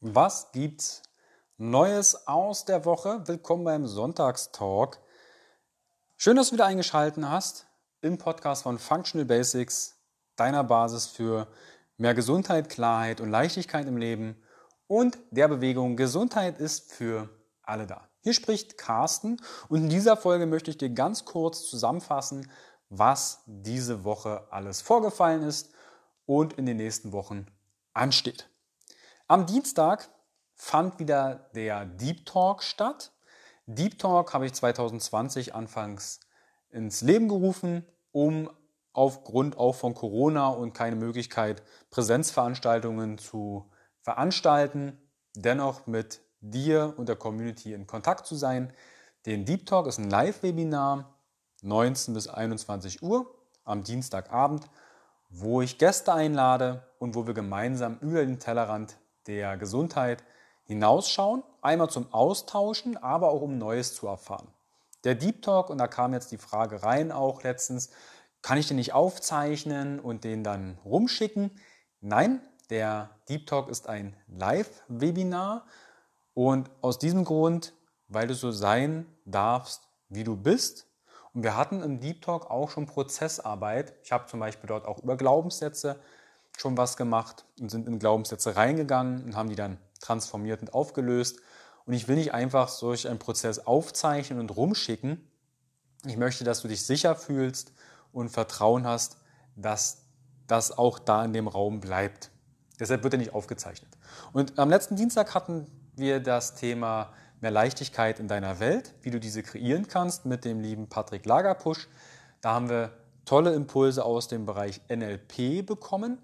Was gibt's Neues aus der Woche? Willkommen beim Sonntagstalk. Schön, dass du wieder eingeschaltet hast im Podcast von Functional Basics, deiner Basis für mehr Gesundheit, Klarheit und Leichtigkeit im Leben und der Bewegung Gesundheit ist für alle da. Hier spricht Carsten und in dieser Folge möchte ich dir ganz kurz zusammenfassen, was diese Woche alles vorgefallen ist und in den nächsten Wochen ansteht. Am Dienstag fand wieder der Deep Talk statt. Deep Talk habe ich 2020 anfangs ins Leben gerufen, um aufgrund auch von Corona und keine Möglichkeit, Präsenzveranstaltungen zu veranstalten, dennoch mit dir und der Community in Kontakt zu sein. Den Deep Talk ist ein Live-Webinar, 19 bis 21 Uhr am Dienstagabend, wo ich Gäste einlade und wo wir gemeinsam über den Tellerrand der Gesundheit hinausschauen, einmal zum Austauschen, aber auch um Neues zu erfahren. Der Deep Talk, und da kam jetzt die Frage rein auch letztens, kann ich den nicht aufzeichnen und den dann rumschicken? Nein, der Deep Talk ist ein Live-Webinar und aus diesem Grund, weil du so sein darfst, wie du bist. Und wir hatten im Deep Talk auch schon Prozessarbeit. Ich habe zum Beispiel dort auch über Glaubenssätze schon was gemacht und sind in Glaubenssätze reingegangen und haben die dann transformiert und aufgelöst. Und ich will nicht einfach solch einen Prozess aufzeichnen und rumschicken. Ich möchte, dass du dich sicher fühlst und Vertrauen hast, dass das auch da in dem Raum bleibt. Deshalb wird er nicht aufgezeichnet. Und am letzten Dienstag hatten wir das Thema mehr Leichtigkeit in deiner Welt, wie du diese kreieren kannst mit dem lieben Patrick Lagerpusch. Da haben wir tolle Impulse aus dem Bereich NLP bekommen.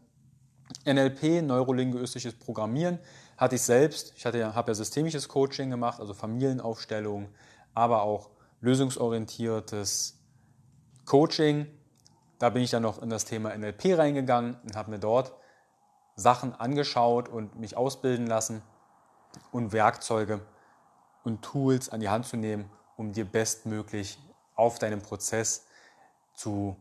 NLP, neurolinguistisches Programmieren, hatte ich selbst. Ich hatte, habe ja systemisches Coaching gemacht, also Familienaufstellung, aber auch lösungsorientiertes Coaching. Da bin ich dann noch in das Thema NLP reingegangen und habe mir dort Sachen angeschaut und mich ausbilden lassen und Werkzeuge und Tools an die Hand zu nehmen, um dir bestmöglich auf deinem Prozess zu,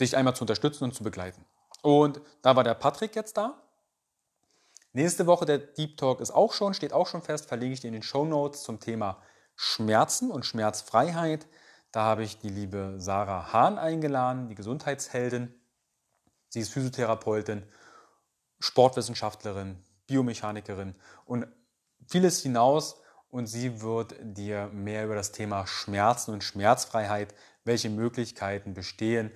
dich einmal zu unterstützen und zu begleiten. Und da war der Patrick jetzt da. Nächste Woche der Deep Talk ist auch schon, steht auch schon fest, verlege ich dir in den Show Notes zum Thema Schmerzen und Schmerzfreiheit. Da habe ich die liebe Sarah Hahn eingeladen, die Gesundheitsheldin. Sie ist Physiotherapeutin, Sportwissenschaftlerin, Biomechanikerin und vieles hinaus. Und sie wird dir mehr über das Thema Schmerzen und Schmerzfreiheit, welche Möglichkeiten bestehen.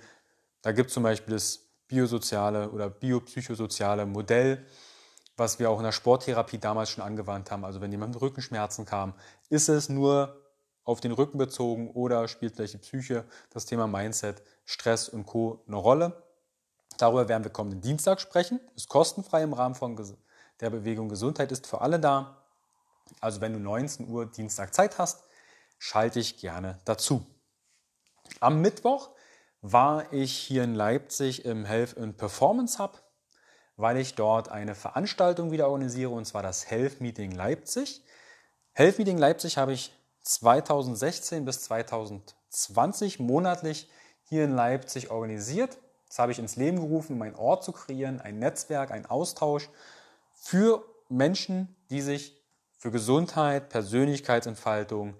Da gibt es zum Beispiel das biosoziale oder biopsychosoziale Modell, was wir auch in der Sporttherapie damals schon angewandt haben. Also wenn jemand mit Rückenschmerzen kam, ist es nur auf den Rücken bezogen oder spielt vielleicht die Psyche, das Thema Mindset, Stress und Co. eine Rolle. Darüber werden wir kommenden Dienstag sprechen. Ist kostenfrei im Rahmen von der Bewegung Gesundheit ist für alle da. Also wenn du 19 Uhr Dienstag Zeit hast, schalte ich gerne dazu. Am Mittwoch war ich hier in Leipzig im Health and Performance Hub, weil ich dort eine Veranstaltung wieder organisiere, und zwar das Health Meeting Leipzig. Health Meeting Leipzig habe ich 2016 bis 2020 monatlich hier in Leipzig organisiert. Das habe ich ins Leben gerufen, um einen Ort zu kreieren, ein Netzwerk, ein Austausch für Menschen, die sich für Gesundheit, Persönlichkeitsentfaltung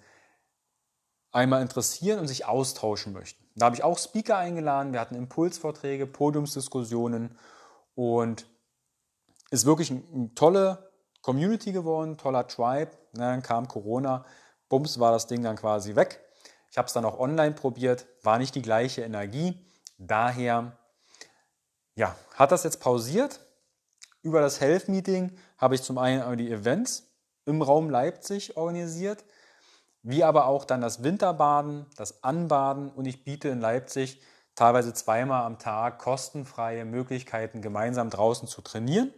einmal interessieren und sich austauschen möchten. Da habe ich auch Speaker eingeladen, wir hatten Impulsvorträge, Podiumsdiskussionen und ist wirklich eine tolle Community geworden, toller Tribe. Dann kam Corona, bums war das Ding dann quasi weg. Ich habe es dann auch online probiert, war nicht die gleiche Energie. Daher ja, hat das jetzt pausiert. Über das Health Meeting habe ich zum einen die Events im Raum Leipzig organisiert wie aber auch dann das Winterbaden, das Anbaden und ich biete in Leipzig teilweise zweimal am Tag kostenfreie Möglichkeiten, gemeinsam draußen zu trainieren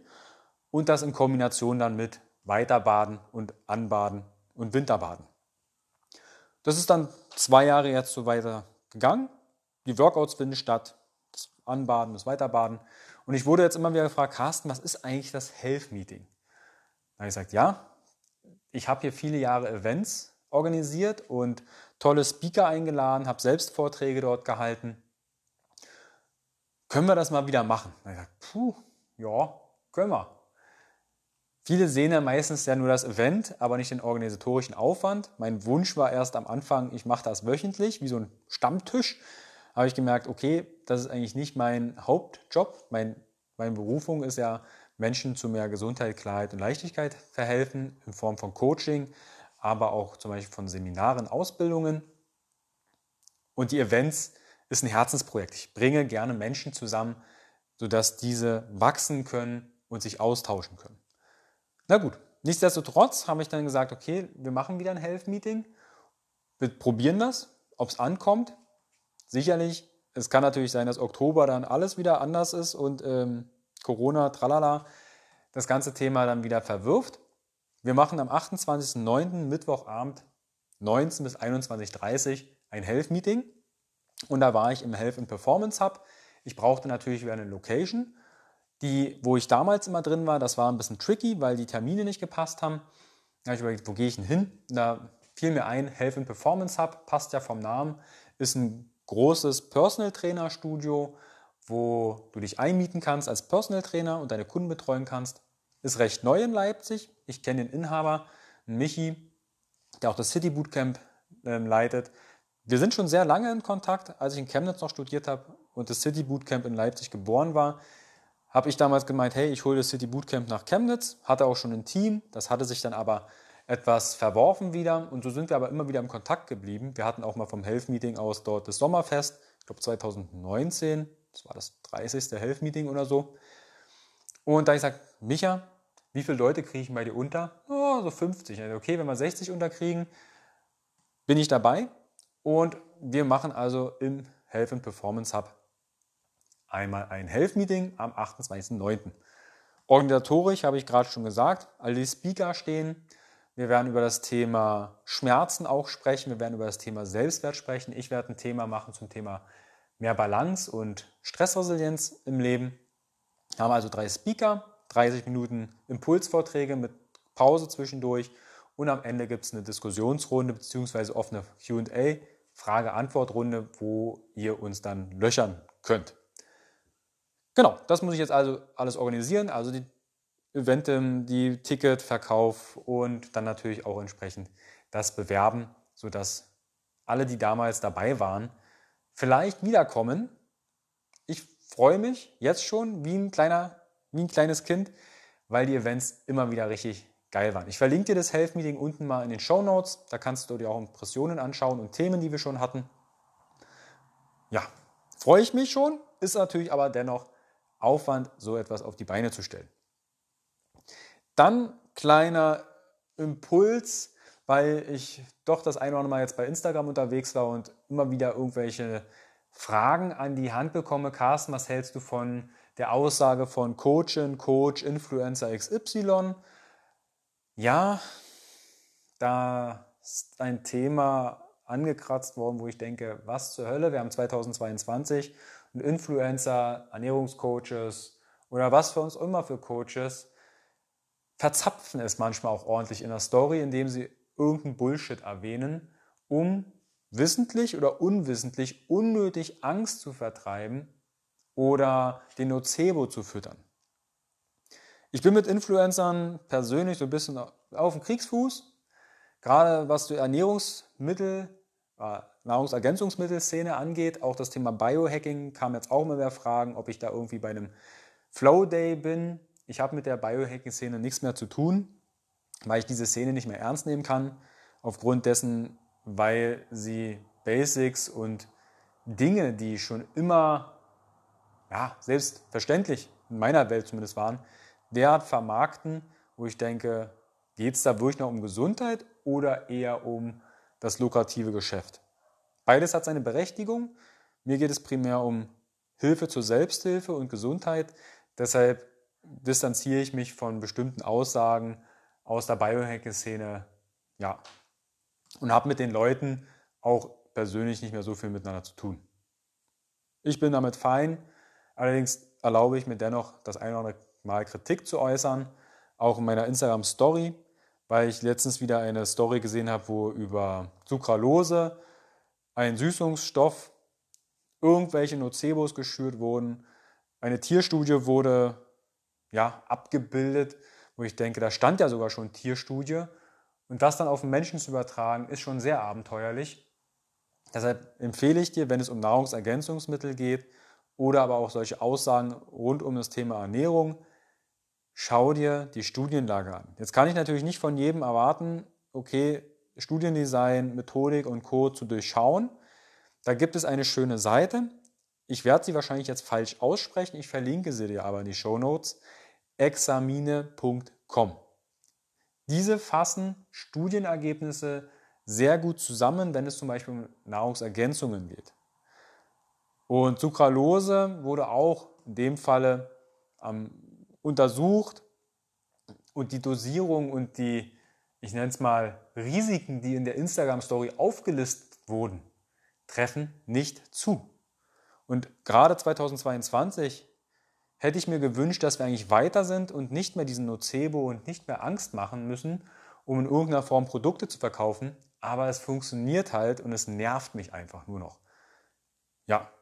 und das in Kombination dann mit Weiterbaden und Anbaden und Winterbaden. Das ist dann zwei Jahre jetzt so weiter gegangen. Die Workouts finden statt, das Anbaden, das Weiterbaden. Und ich wurde jetzt immer wieder gefragt, Carsten, was ist eigentlich das Health Meeting? Da habe ich gesagt, ja, ich habe hier viele Jahre Events organisiert und tolle Speaker eingeladen, habe selbst Vorträge dort gehalten. Können wir das mal wieder machen? Ich dachte, puh, ja, können wir. Viele sehen ja meistens ja nur das Event, aber nicht den organisatorischen Aufwand. Mein Wunsch war erst am Anfang, ich mache das wöchentlich, wie so ein Stammtisch. Habe ich gemerkt, okay, das ist eigentlich nicht mein Hauptjob. Mein, meine Berufung ist ja, Menschen zu mehr Gesundheit, Klarheit und Leichtigkeit verhelfen in Form von Coaching, aber auch zum Beispiel von Seminaren, Ausbildungen. Und die Events ist ein Herzensprojekt. Ich bringe gerne Menschen zusammen, sodass diese wachsen können und sich austauschen können. Na gut, nichtsdestotrotz habe ich dann gesagt, okay, wir machen wieder ein Health-Meeting, wir probieren das, ob es ankommt. Sicherlich, es kann natürlich sein, dass Oktober dann alles wieder anders ist und ähm, Corona, tralala, das ganze Thema dann wieder verwirft. Wir machen am 28.09. Mittwochabend 19 bis 21.30 Uhr ein Health-Meeting und da war ich im Health and Performance Hub. Ich brauchte natürlich wieder eine Location die, wo ich damals immer drin war, das war ein bisschen tricky, weil die Termine nicht gepasst haben. Da habe ich überlegt, wo gehe ich denn hin? Da fiel mir ein, Health and Performance Hub, passt ja vom Namen, ist ein großes Personal Trainer Studio, wo du dich einmieten kannst als Personal Trainer und deine Kunden betreuen kannst. Ist recht neu in Leipzig. Ich kenne den Inhaber, Michi, der auch das City Bootcamp äh, leitet. Wir sind schon sehr lange in Kontakt. Als ich in Chemnitz noch studiert habe und das City Bootcamp in Leipzig geboren war, habe ich damals gemeint, hey, ich hole das City Bootcamp nach Chemnitz, hatte auch schon ein Team, das hatte sich dann aber etwas verworfen wieder und so sind wir aber immer wieder im Kontakt geblieben. Wir hatten auch mal vom Health Meeting aus dort das Sommerfest, ich glaube 2019, das war das 30. Health Meeting oder so. Und da ich sage, Micha, wie viele Leute kriege ich bei dir unter? Oh, so 50. Also okay, wenn wir 60 unterkriegen, bin ich dabei. Und wir machen also im Health and Performance Hub einmal ein Health-Meeting am 28.09. Organisatorisch habe ich gerade schon gesagt, all die Speaker stehen. Wir werden über das Thema Schmerzen auch sprechen. Wir werden über das Thema Selbstwert sprechen. Ich werde ein Thema machen zum Thema mehr Balance und Stressresilienz im Leben. Wir haben also drei Speaker, 30 Minuten Impulsvorträge mit Pause zwischendurch und am Ende gibt es eine Diskussionsrunde bzw. offene QA, Frage-Antwort-Runde, wo ihr uns dann löchern könnt. Genau, das muss ich jetzt also alles organisieren, also die Eventim, die Ticketverkauf und dann natürlich auch entsprechend das Bewerben, sodass alle, die damals dabei waren, vielleicht wiederkommen. Ich freue mich jetzt schon wie ein, kleiner, wie ein kleines Kind, weil die Events immer wieder richtig geil waren. Ich verlinke dir das Health Meeting unten mal in den Show Notes. Da kannst du dir auch Impressionen anschauen und Themen, die wir schon hatten. Ja, freue ich mich schon, ist natürlich aber dennoch Aufwand, so etwas auf die Beine zu stellen. Dann kleiner Impuls, weil ich doch das eine oder andere Mal jetzt bei Instagram unterwegs war und immer wieder irgendwelche Fragen an die Hand bekomme. Carsten, was hältst du von der Aussage von Coachin, Coach, Influencer XY? Ja, da ist ein Thema angekratzt worden, wo ich denke, was zur Hölle, wir haben 2022 und Influencer, Ernährungscoaches oder was für uns immer für Coaches verzapfen es manchmal auch ordentlich in der Story, indem sie irgendeinen Bullshit erwähnen, um wissentlich oder unwissentlich unnötig Angst zu vertreiben oder den Nocebo zu füttern. Ich bin mit Influencern persönlich so ein bisschen auf dem Kriegsfuß, gerade was die Ernährungsmittel, äh, Nahrungsergänzungsmittelszene angeht. Auch das Thema Biohacking kam jetzt auch immer mehr Fragen, ob ich da irgendwie bei einem Flow Day bin. Ich habe mit der Biohacking-Szene nichts mehr zu tun, weil ich diese Szene nicht mehr ernst nehmen kann. Aufgrund dessen, weil sie Basics und Dinge, die schon immer ja, selbstverständlich in meiner Welt zumindest waren, derart vermarkten, wo ich denke, geht es da wirklich noch um Gesundheit oder eher um das lukrative Geschäft? Beides hat seine Berechtigung. Mir geht es primär um Hilfe zur Selbsthilfe und Gesundheit. Deshalb distanziere ich mich von bestimmten Aussagen aus der Biohacking-Szene ja, und habe mit den Leuten auch persönlich nicht mehr so viel miteinander zu tun. Ich bin damit fein, allerdings erlaube ich mir dennoch, das eine oder andere Mal Kritik zu äußern, auch in meiner Instagram-Story, weil ich letztens wieder eine Story gesehen habe, wo über Sucralose ein Süßungsstoff, irgendwelche Nocebos geschürt wurden. Eine Tierstudie wurde ja, abgebildet, wo ich denke, da stand ja sogar schon Tierstudie. Und das dann auf den Menschen zu übertragen, ist schon sehr abenteuerlich. Deshalb empfehle ich dir, wenn es um Nahrungsergänzungsmittel geht oder aber auch solche Aussagen rund um das Thema Ernährung, schau dir die Studienlage an. Jetzt kann ich natürlich nicht von jedem erwarten, okay, Studiendesign, Methodik und Co. zu durchschauen. Da gibt es eine schöne Seite. Ich werde sie wahrscheinlich jetzt falsch aussprechen, ich verlinke sie dir aber in die Show Notes. examine.com. Diese fassen Studienergebnisse sehr gut zusammen, wenn es zum Beispiel um Nahrungsergänzungen geht. Und Sucralose wurde auch in dem Falle ähm, untersucht und die Dosierung und die, ich nenne es mal, Risiken, die in der Instagram-Story aufgelistet wurden, treffen nicht zu. Und gerade 2022 hätte ich mir gewünscht, dass wir eigentlich weiter sind und nicht mehr diesen Nocebo und nicht mehr Angst machen müssen, um in irgendeiner Form Produkte zu verkaufen. Aber es funktioniert halt und es nervt mich einfach nur noch. Ja.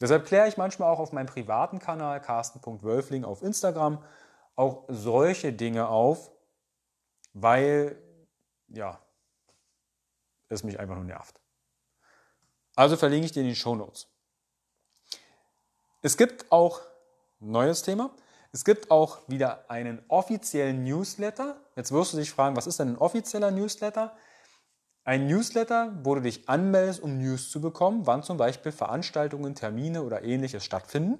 Deshalb kläre ich manchmal auch auf meinem privaten Kanal carsten.wölfling auf Instagram auch solche Dinge auf, weil ja, es mich einfach nur nervt. Also verlinke ich dir in die Show Notes. Es gibt auch neues Thema. Es gibt auch wieder einen offiziellen Newsletter. Jetzt wirst du dich fragen, was ist denn ein offizieller Newsletter? Ein Newsletter, wo du dich anmeldest, um News zu bekommen, wann zum Beispiel Veranstaltungen, Termine oder ähnliches stattfinden.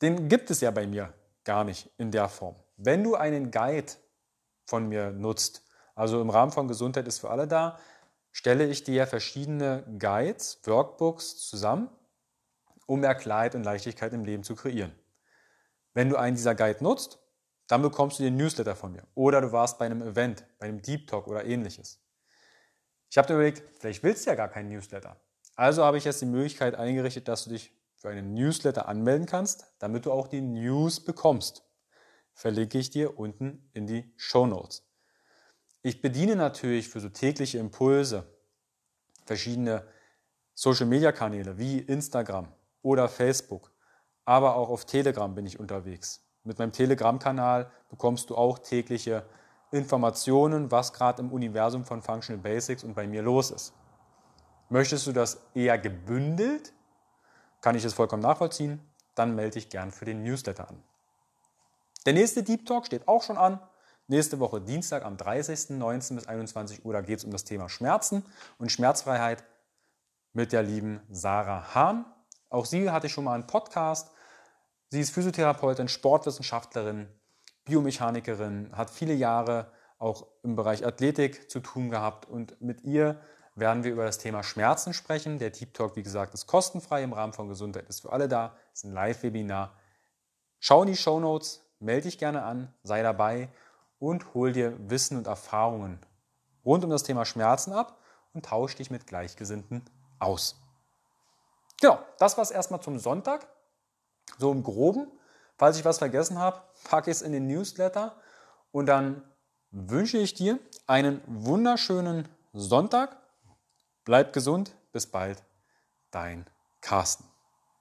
Den gibt es ja bei mir gar nicht in der Form. Wenn du einen Guide von mir nutzt, also im Rahmen von Gesundheit ist für alle da, stelle ich dir verschiedene Guides, Workbooks zusammen um mehr Klarheit und Leichtigkeit im Leben zu kreieren. Wenn du einen dieser Guide nutzt, dann bekommst du den Newsletter von mir. Oder du warst bei einem Event, bei einem Deep Talk oder ähnliches. Ich habe mir überlegt, vielleicht willst du ja gar keinen Newsletter. Also habe ich jetzt die Möglichkeit eingerichtet, dass du dich für einen Newsletter anmelden kannst, damit du auch die News bekommst. Verlinke ich dir unten in die Show Notes. Ich bediene natürlich für so tägliche Impulse verschiedene Social Media Kanäle wie Instagram, oder Facebook. Aber auch auf Telegram bin ich unterwegs. Mit meinem Telegram-Kanal bekommst du auch tägliche Informationen, was gerade im Universum von Functional Basics und bei mir los ist. Möchtest du das eher gebündelt? Kann ich es vollkommen nachvollziehen? Dann melde dich gern für den Newsletter an. Der nächste Deep Talk steht auch schon an. Nächste Woche Dienstag am 30. 19 bis 21 Uhr. Da geht es um das Thema Schmerzen und Schmerzfreiheit mit der lieben Sarah Hahn. Auch sie hatte schon mal einen Podcast. Sie ist Physiotherapeutin, Sportwissenschaftlerin, Biomechanikerin, hat viele Jahre auch im Bereich Athletik zu tun gehabt und mit ihr werden wir über das Thema Schmerzen sprechen. Der Deep Talk, wie gesagt, ist kostenfrei im Rahmen von Gesundheit, ist für alle da, ist ein Live-Webinar. Schau in die Show Notes, melde dich gerne an, sei dabei und hol dir Wissen und Erfahrungen rund um das Thema Schmerzen ab und tausch dich mit Gleichgesinnten aus. Genau, das war es erstmal zum Sonntag. So im Groben. Falls ich was vergessen habe, packe ich es in den Newsletter. Und dann wünsche ich dir einen wunderschönen Sonntag. Bleib gesund. Bis bald. Dein Carsten.